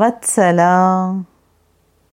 வத்சலா